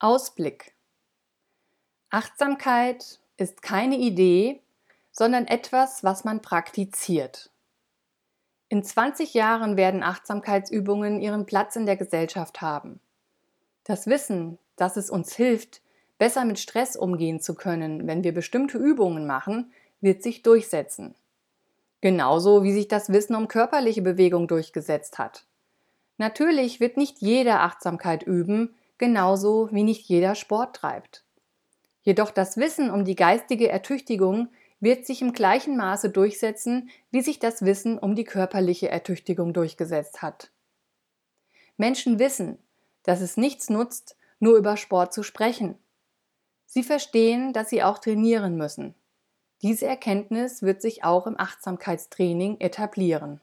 Ausblick. Achtsamkeit ist keine Idee, sondern etwas, was man praktiziert. In 20 Jahren werden Achtsamkeitsübungen ihren Platz in der Gesellschaft haben. Das Wissen, dass es uns hilft, besser mit Stress umgehen zu können, wenn wir bestimmte Übungen machen, wird sich durchsetzen. Genauso wie sich das Wissen um körperliche Bewegung durchgesetzt hat. Natürlich wird nicht jeder Achtsamkeit üben, genauso wie nicht jeder Sport treibt. Jedoch das Wissen um die geistige Ertüchtigung wird sich im gleichen Maße durchsetzen, wie sich das Wissen um die körperliche Ertüchtigung durchgesetzt hat. Menschen wissen, dass es nichts nutzt, nur über Sport zu sprechen. Sie verstehen, dass sie auch trainieren müssen. Diese Erkenntnis wird sich auch im Achtsamkeitstraining etablieren.